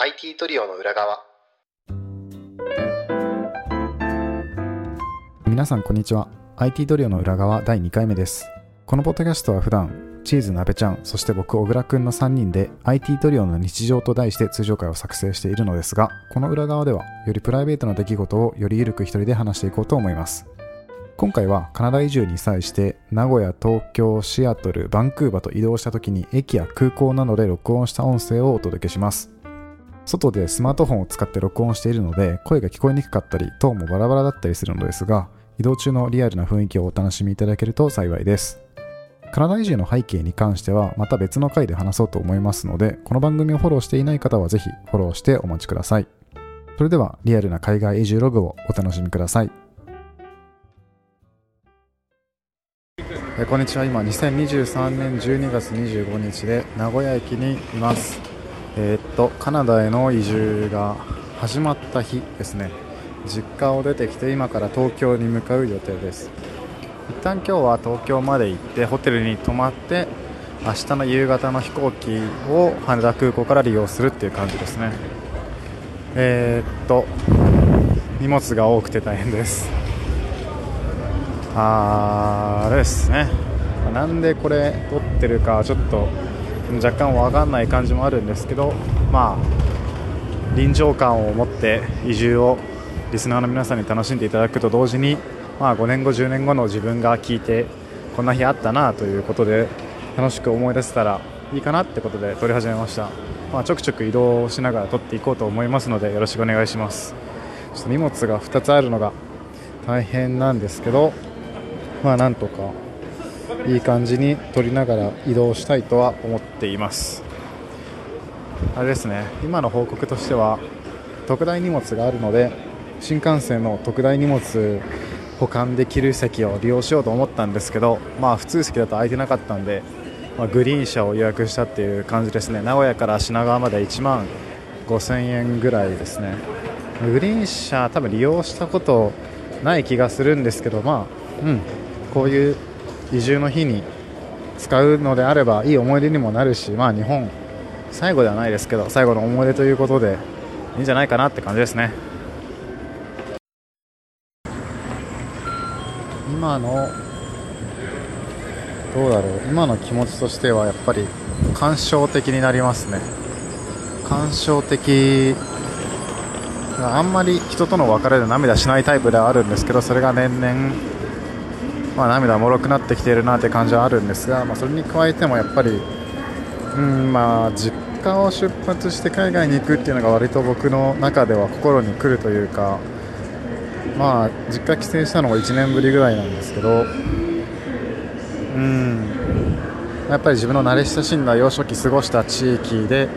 IT トリオの裏側。皆さんこんにちは。IT トリオの裏側第2回目です。このポッドキャストは普段チーズなべちゃんそして僕小倉くんの3人で IT トリオの日常と題して通常会を作成しているのですがこの裏側ではよりプライベートな出来事をよりゆるく一人で話していこうと思います。今回はカナダ移住に際して名古屋、東京、シアトル、バンクーバと移動した時に駅や空港などで録音した音声をお届けします。外でスマートフォンを使って録音しているので声が聞こえにくかったりトーンもバラバラだったりするのですが移動中のリアルな雰囲気をお楽しみいただけると幸いです。カナダ移住の背景に関してはまた別の回で話そうと思いますのでこの番組をフォローしていない方はぜひフォローしてお待ちください。それではリアルな海外移住ログをお楽しみください。えこんにちは。今2023年12月25日で名古屋駅にいます。えーっとカナダへの移住が始まった日ですね。実家を出てきて今から東京に向かう予定です。一旦今日は東京まで行ってホテルに泊まって明日の夕方の飛行機を羽田空港から利用するっていう感じですね。えーっと荷物が多くて大変です。ああれですね。なんでこれ撮ってるかちょっと若干わかんない感じもあるんですけどまあ臨場感を持って移住をリスナーの皆さんに楽しんでいただくと同時に、まあ、5年後10年後の自分が聞いてこんな日あったなということで楽しく思い出せたらいいかなってことで撮り始めました、まあ、ちょくちょく移動しながら撮っていこうと思いますのでよろしくお願いします。ちょっと荷物が2つあるのが大変なんですけどまあなんとかいい感じに撮りながら移動したいとは思っています。あれですね今の報告としては特大荷物があるので新幹線の特大荷物保管できる席を利用しようと思ったんですけどまあ普通席だと空いてなかったんで、まあ、グリーン車を予約したっていう感じですね。名古屋から品川まで1万5000円ぐらいですね。グリーン車多分利用したことない気がするんですけどまあうんこういう移住の日に使うのであればいい思い出にもなるしまあ日本最後ではないですけど最後の思い出ということでいいんじゃないかなって感じですね。今のどうだろう。今の気持ちとしてはやっぱり感傷的になりますね。感傷的あんまり人との別れで涙しないタイプではあるんですけどそれが年々まあ、涙もろくなってきているなって感じはあるんですが、まあ、それに加えてもやっぱり、うんまあ、実家を出発して海外に行くっていうのが割と僕の中では心に来るというか、まあ、実家帰省したのが1年ぶりぐらいなんですけど、うん、やっぱり自分の慣れ親しんだ幼少期過ごした地域で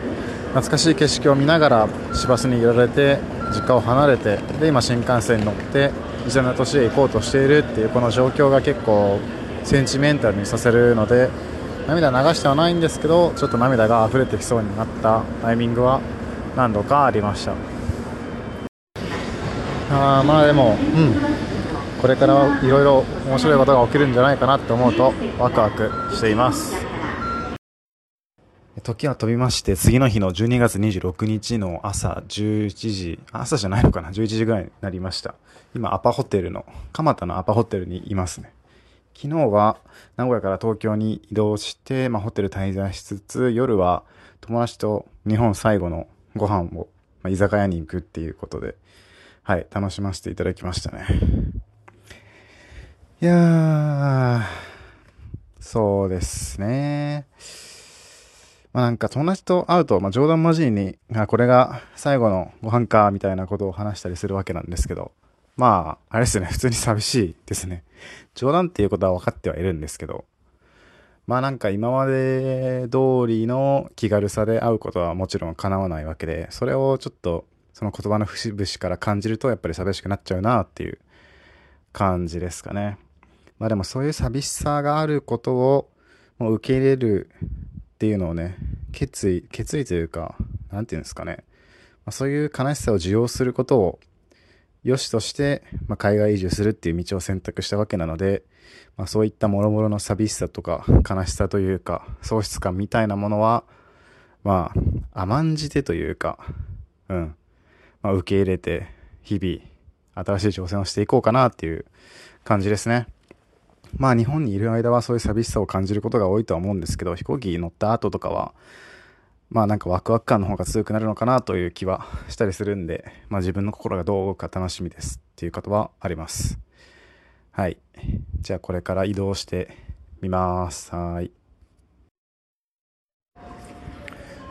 懐かしい景色を見ながら市バスに揺られて実家を離れてで今、新幹線に乗って一緒の年へ行こうとしているっていうこの状況が結構センチメンタルにさせるので涙流してはないんですけどちょっと涙が溢れてきそうになったタイミングは何度かありました。あまあでも、うん、これからいろいろ面白いことが起きるんじゃないかなって思うとワクワクしています。時は飛びまして、次の日の12月26日の朝11時、朝じゃないのかな ?11 時ぐらいになりました。今、アパホテルの、蒲田のアパホテルにいますね。昨日は名古屋から東京に移動して、まあ、ホテル滞在しつつ、夜は友達と日本最後のご飯を、まあ、居酒屋に行くっていうことで、はい、楽しませていただきましたね。いやー、そうですね。まあなんか友達と会うと、まあ冗談交じりに、あ、これが最後のご飯か、みたいなことを話したりするわけなんですけど、まあ、あれですね、普通に寂しいですね。冗談っていうことは分かってはいるんですけど、まあなんか今まで通りの気軽さで会うことはもちろん叶わないわけで、それをちょっとその言葉の節々から感じるとやっぱり寂しくなっちゃうなっていう感じですかね。まあでもそういう寂しさがあることをもう受け入れるっていうのをね、決意、決意というか、なんていうんですかね。まあ、そういう悲しさを受容することを良しとして、まあ、海外移住するっていう道を選択したわけなので、まあ、そういった諸々の寂しさとか悲しさというか喪失感みたいなものはまあ甘んじてというかうんまあ、受け入れて日々新しい挑戦をしていこうかなっていう感じですね。まあ日本にいる間はそういう寂しさを感じることが多いとは思うんですけど飛行機乗った後とかはまあなんかワクワク感の方が強くなるのかなという気はしたりするんで、まあ自分の心がどう動くか楽しみですっていうことはあります。はい。じゃあこれから移動してみます。はい。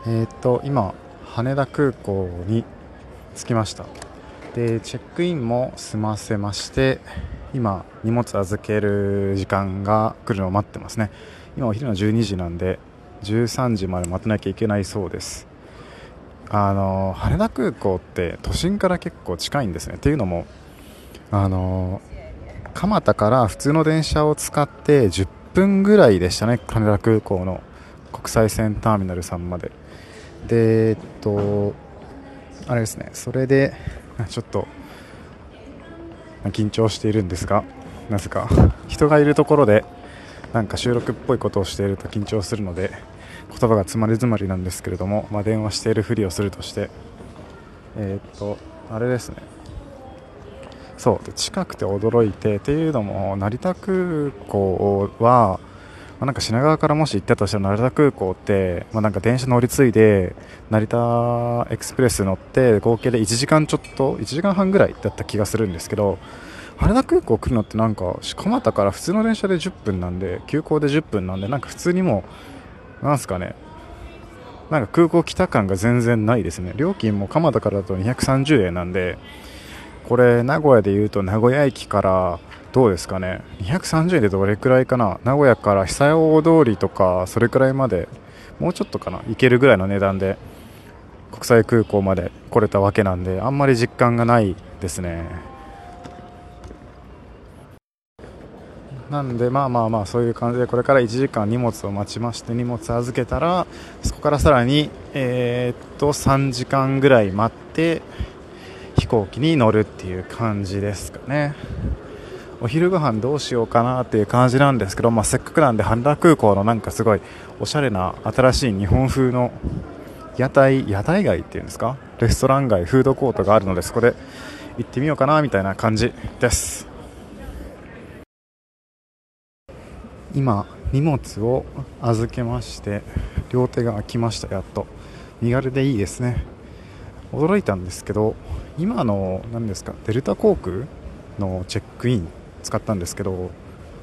えっ、と、今、羽田空港に着きました。で、チェックインも済ませまして、今、荷物預ける時間が来るのを待ってますね。今お昼の12時なんで、13時まで待たなきゃいけないそうです。あの羽田空港って都心から結構近いんですね。っていうのもあの蒲田から普通の電車を使って10分ぐらいでしたね。羽田空港の国際線ターミナルさんまで。でえっとあれですね。それでちょっと緊張しているんですがなぜか人がいるところでなんか収録っぽいことをしていると緊張するので言葉が詰まり詰まりなんですけれども、まあ、電話しているふりをするとしてえー、っとあれですね。そう近くて驚いてっていうのも成田空港は、まあ、なんか品川からもし行ったとしたら成田空港って、まあ、なんか電車乗り継いで成田エクスプレス乗って合計で1時間ちょっと1時間半ぐらいだった気がするんですけど羽田空港来るのってなんか蒲田から普通の電車で10分なんで急行で10分なんでなんか普通にもなんすかね。なんか空港来た感が全然ないですね。料金も蒲田からだと230円なんでこれ名古屋でいうと名古屋駅からどうですかね。230円でどれくらいかな。名古屋から久屋大通りとかそれくらいまでもうちょっとかな。行けるぐらいの値段で国際空港まで来れたわけなんであんまり実感がないですね。なんでまあまあまあそういう感じでこれから1時間荷物を待ちまして荷物預けたらそこからさらにえ、っと3時間ぐらい待って飛行機に乗るっていう感じですかね。お昼ご飯どうしようかなっていう感じなんですけど、まあ、せっかくなんで羽田空港のなんかすごいおしゃれな新しい日本風の屋台屋台街っていうんですか？レストラン街フードコートがあるのでそこで行ってみようかなみたいな感じです。今荷物を預けまして両手が空きましたやっと。身軽でいいですね。驚いたんですけど今の何ですかデルタ航空のチェックイン使ったんですけど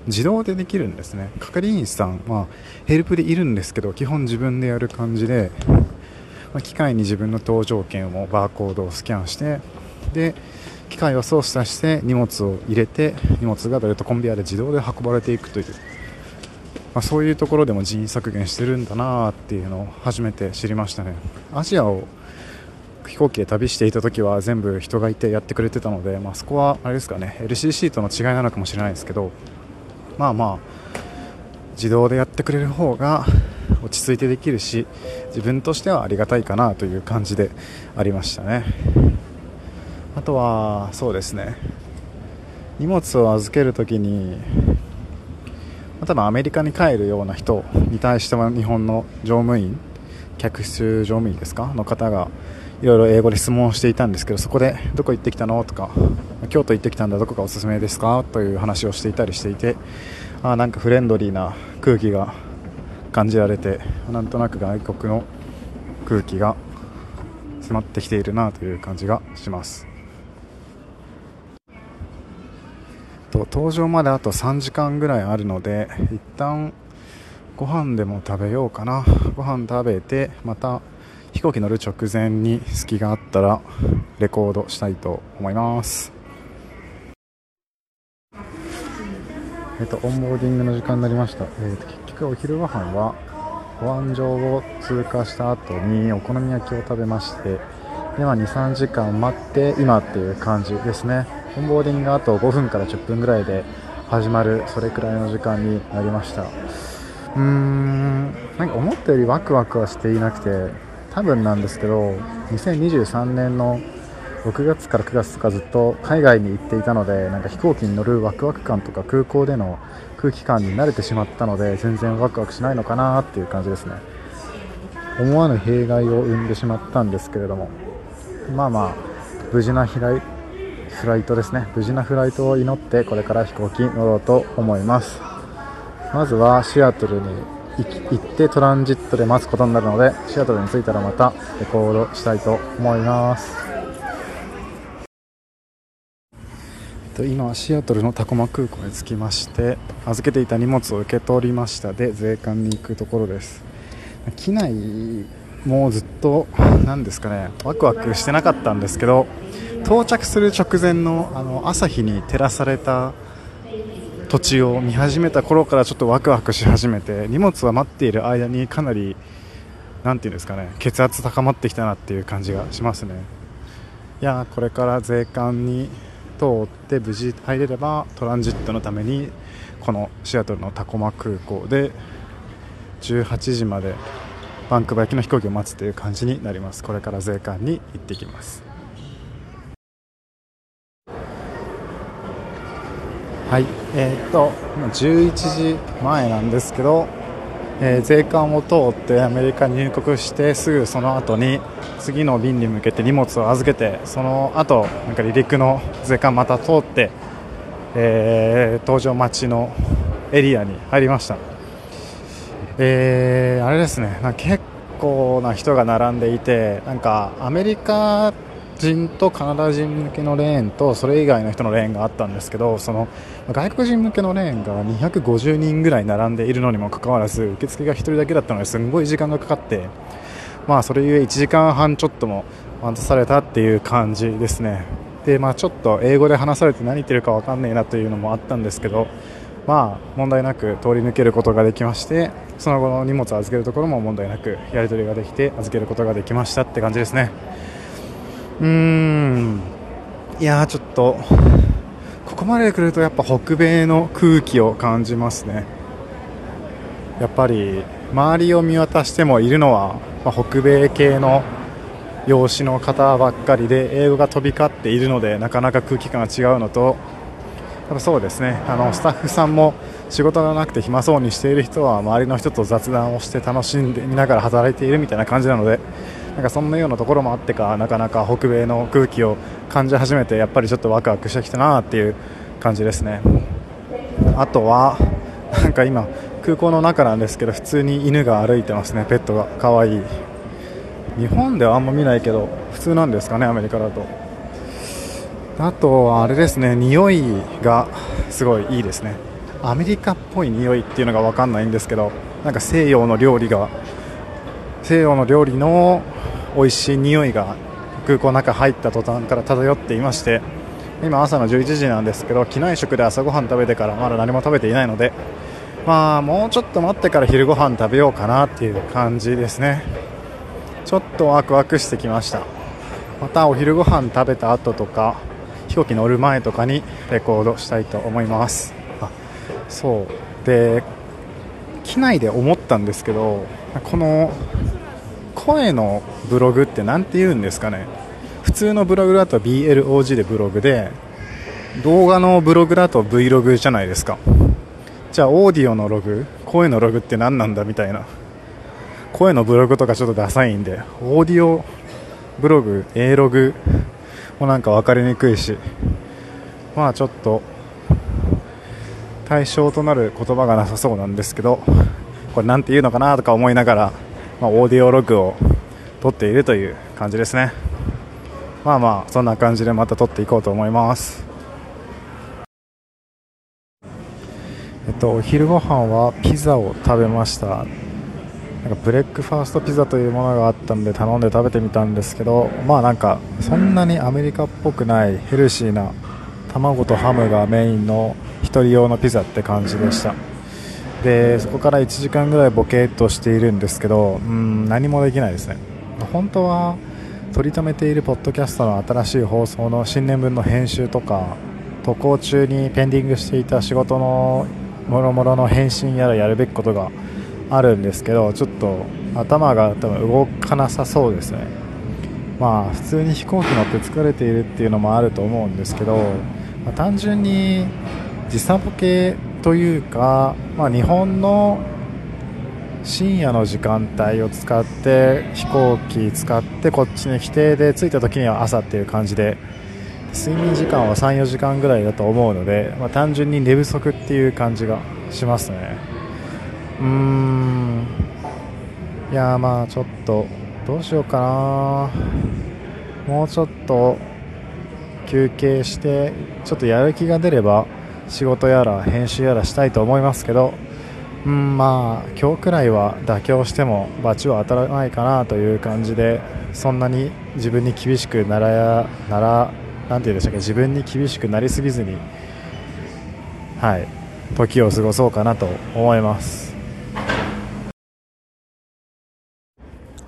自動でできるんですね。係員さんはヘルプでいるんですけど基本自分でやる感じで、ま機械に自分の搭乗券をバーコードをスキャンしてで機械を操作して荷物を入れて荷物がベルトコンベヤーで自動で運ばれていくというまあ、そういうところでも人員削減してるんだなっていうのを初めて知りましたね。アジアを飛行機で旅していた時は全部人がいてやってくれてたので、まあ、そこはあれですかね LCC との違いなのかもしれないですけどまあまあ自動でやってくれる方が落ち着いてできるし自分としてはありがたいかなという感じでありましたね。あとはそうですね荷物を預けるときに多分アメリカに帰るような人に対しては日本の乗務員客室乗務員ですかの方がいろいろ英語で質問をしていたんですけどそこでどこ行ってきたの？とか京都行ってきたんだどこがおすすめですか？という話をしていたりしていてあなんかフレンドリーな空気が感じられてなんとなく外国の空気が迫ってきているなという感じがします。と登場まであと3時間ぐらいあるので一旦ご飯でも食べようかな。ご飯食べてまた飛行機乗る直前に隙があったらレコードしたいと思います。えっと、 onboarding の時間になりました、えっと、結局お昼ご飯は保安場を通過した後にお好み焼きを食べましてでは23時間待って今っていう感じですね。 onboarding があと5分から10分ぐらいで始まるそれくらいの時間になりました。うーんなんか思ったよりワクワクはしていなくて多分なんですけど2023年の6月から9月とかずっと海外に行っていたのでなんか飛行機に乗るワクワク感とか空港での空気感に慣れてしまったので全然ワクワクしないのかなっていう感じですね。思わぬ弊害を生んでしまったんですけれども。まあまあ無事なフライフライトですね。無事なフライトを祈ってこれから飛行機に乗ろうと思います。まずはシアトルに行ってトランジットで待つことになるのでシアトルに着いたらまたレコードしたいと思います。今シアトルのタコマ空港に着きまして預けていた荷物を受け取りました。で税関に行くところです。機内もうずっと何ですかねワクワクしてなかったんですけど到着する直前のあの朝日に照らされた土地を見始めた頃からちょっとワクワクし始めて荷物は待っている間にかなりなんていうんですかね血圧高まってきたなっていう感じがしますね。いやこれから税関に通って無事入れればトランジットのためにこのシアトルのタコマ空港で18時までバンクバー行きの飛行機を待つという感じになります。これから税関に行ってきます。はい。えー、っと11時前なんですけど、えー、税関を通ってアメリカに入国してすぐその後に次の便に向けて荷物を預けてその後なんか離陸の税関また通って、えー、搭乗待ちのエリアに入りました。えー、あれですね。結構な人が並んでいてなんかアメリカ人とカナダ人向けのレーンとそれ以外の人のレーンがあったんですけどその外国人向けのレーンが250人ぐらい並んでいるのにもかかわらず受付が1人だけだったのですごい時間がかかってまあそれゆえ1時間半ちょっとも待たされたっていう感じですね。でまあちょっと英語で話されて何言ってるか分かんないなというのもあったんですけどまあ問題なく通り抜けることができましてその後の荷物を預けるところも問題なくやり取りができて預けることができましたって感じですね。うーん。いやちょっとここまで来るとやっぱ北米の空気を感じますね。やっぱり周りを見渡してもいるのは、まあ、北米系の養子の方ばっかりで英語が飛び交っているのでなかなか空気感が違うのとやっぱそうですね。あのスタッフさんも仕事がなくて暇そうにしている人は周りの人と雑談をして楽しんでみながら働いているみたいな感じなのでなんかそんなようなところもあってかなかなか北米の空気を感じ始めてやっぱりちょっとワクワクしてきたなっていう感じですね。あとはなんか今空港の中なんですけど普通に犬が歩いてますね。ペットが。可愛い。日本ではあんま見ないけど普通なんですかねアメリカだと。あとはあれですね匂いがすごいいいですね。アメリカっぽい匂いっていうのが分かんないんですけどなんか西洋の料理が西洋の料理の美味しい匂いが空港の中入った途端から漂っていまして今朝の11時なんですけど機内食で朝ごはん食べてからまだ何も食べていないのでまあもうちょっと待ってから昼ご飯食べようかなっていう感じですね。ちょっとワクワクしてきました。またお昼ご飯食べた後とか飛行機乗る前とかにレコードしたいと思います。あそう。で機内で思ったんですけどこの声のブログって何て言うんですかね。普通のブログだと BLOG でブログで動画のブログだと Vlog じゃないですか。じゃあオーディオのログ声のログって何なんだみたいな。声のブログとかちょっとダサいんでオーディオブログ A ログもなんか分かりにくいし。まあちょっと対象となる言葉がなさそうなんですけどこれ何て言うのかなとか思いながら、まあ、 audio log を撮っているという感じですね。まあまあそんな感じでまた撮っていこうと思います。えっとお昼ご飯はピザを食べました。なんか breakfast pizza というものがあったので頼んで食べてみたんですけどまあなんかそんなにアメリカっぽくないヘルシーな卵とハムがメインの1人用のピザって感じでした。でそこから1時間ぐらいボケっとしているんですけどうん何もできないですね。本当は取り留めているポッドキャストの新しい放送の新年分の編集とか渡航中にペンディングしていた仕事のもろもろの返信やらやるべきことがあるんですけどちょっと頭が多分動かなさそうですね。まあ普通に飛行機乗って疲れているっていうのもあると思うんですけど、まあ、単純に時差ボケというか、まあ、日本の深夜の時間帯を使って飛行機使ってこっちに来てで着いた時には朝っていう感じで睡眠時間は34時間ぐらいだと思うので、まあ、単純に寝不足っていう感じがしますね。うーん。いやまあちょっとどうしようかな。もうちょっと休憩してちょっとやる気が出れば仕事やら編集やらしたいと思いますけどうんまあ今日くらいは妥協しても罰は当たらないかなという感じでそんなに自分に厳しくならやならなんて言うんでしたっけ自分に厳しくなりすぎずにはい時を過ごそうかなと思います。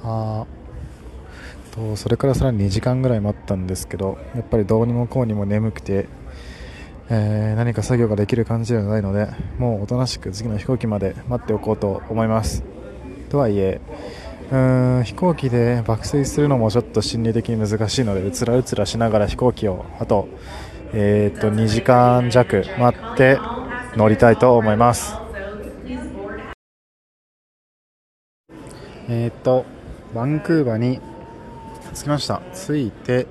あとそれからさらに2時間ぐらい待ったんですけどやっぱりどうにもこうにも眠くてえー、何か作業ができる感じではないのでもうおとなしく次の飛行機まで待っておこうと思います。とはいえうーん飛行機で爆睡するのもちょっと心理的に難しいのでうつらうつらしながら飛行機をあと,、えー、と2時間弱待って乗りたいと思います。えっ、とバンクーバーに着きました。着いて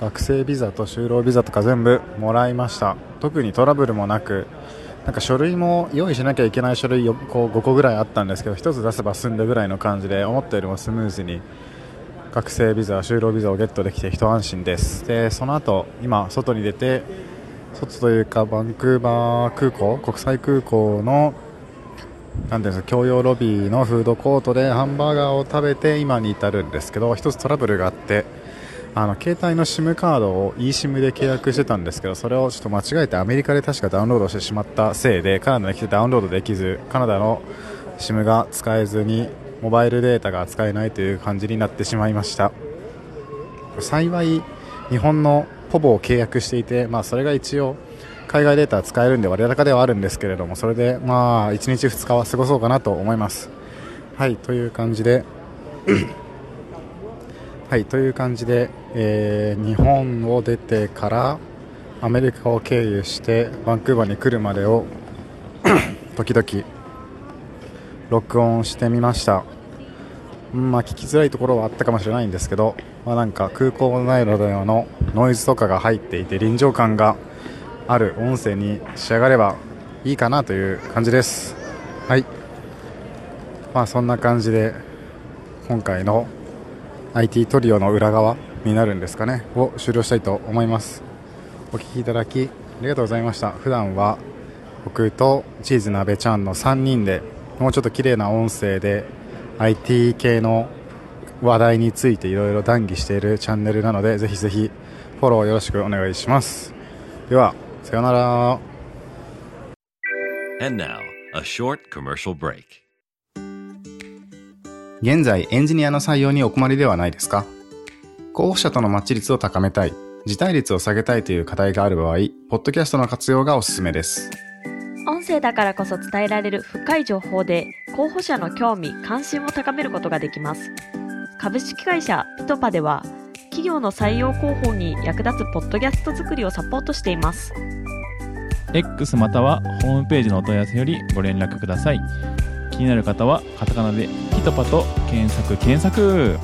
学生ビザと就労ビザとか全部もらいました。特にトラブルもなくなんか書類も用意しなきゃいけない書類こう5個ぐらいあったんですけど1つ出せば済んだぐらいの感じで思ったよりもスムーズに学生ビザ、就労ビザをゲットできて一安心です。でその後今、外に出て外というかバンクーバー空港国際空港のなんです共用ロビーのフードコートでハンバーガーを食べて今に至るんですけど1つトラブルがあってあの携帯の SIM カードを eSIM で契約してたんですけどそれをちょっと間違えてアメリカで確かダウンロードしてしまったせいでカナダに来てダウンロードできずカナダの SIM が使えずにモバイルデータが使えないという感じになってしまいました。幸い日本のポボを契約していて、まあ、それが一応海外データ使えるんで割高ではあるんですけれどもそれでまあ1日2日は過ごそうかなと思います。はいという感じではいという感じで、えー、日本を出てからアメリカを経由してバンクーバーに来るまでを 時々録音してみました、うんまあ、聞きづらいところはあったかもしれないんですけど、まあ、なんか空港内などのノイズとかが入っていて臨場感がある音声に仕上がればいいかなという感じです。はい。まあそんな感じで今回の IT トリオの裏側になるんですかねを終了したいと思います。お聴きいただきありがとうございました。普段は僕とチーズ鍋ちゃんの3人でもうちょっと綺麗な音声で IT 系の話題についていろいろ談義しているチャンネルなのでぜひぜひフォローよろしくお願いします。ではさようなら。現在エンジニアの採用にお困りではないですか？候補者とのマッチ率を高めたい、辞退率を下げたいという課題がある場合、ポッドキャストの活用がおすすめです。音声だからこそ伝えられる深い情報で候補者の興味・関心を高めることができます。株式会社ピトパでは企業の採用広報に役立つポッドキャスト作りをサポートしています。X またはホームページのお問い合わせよりご連絡ください。気になる方はカタカナで「ピトパ」と検索検索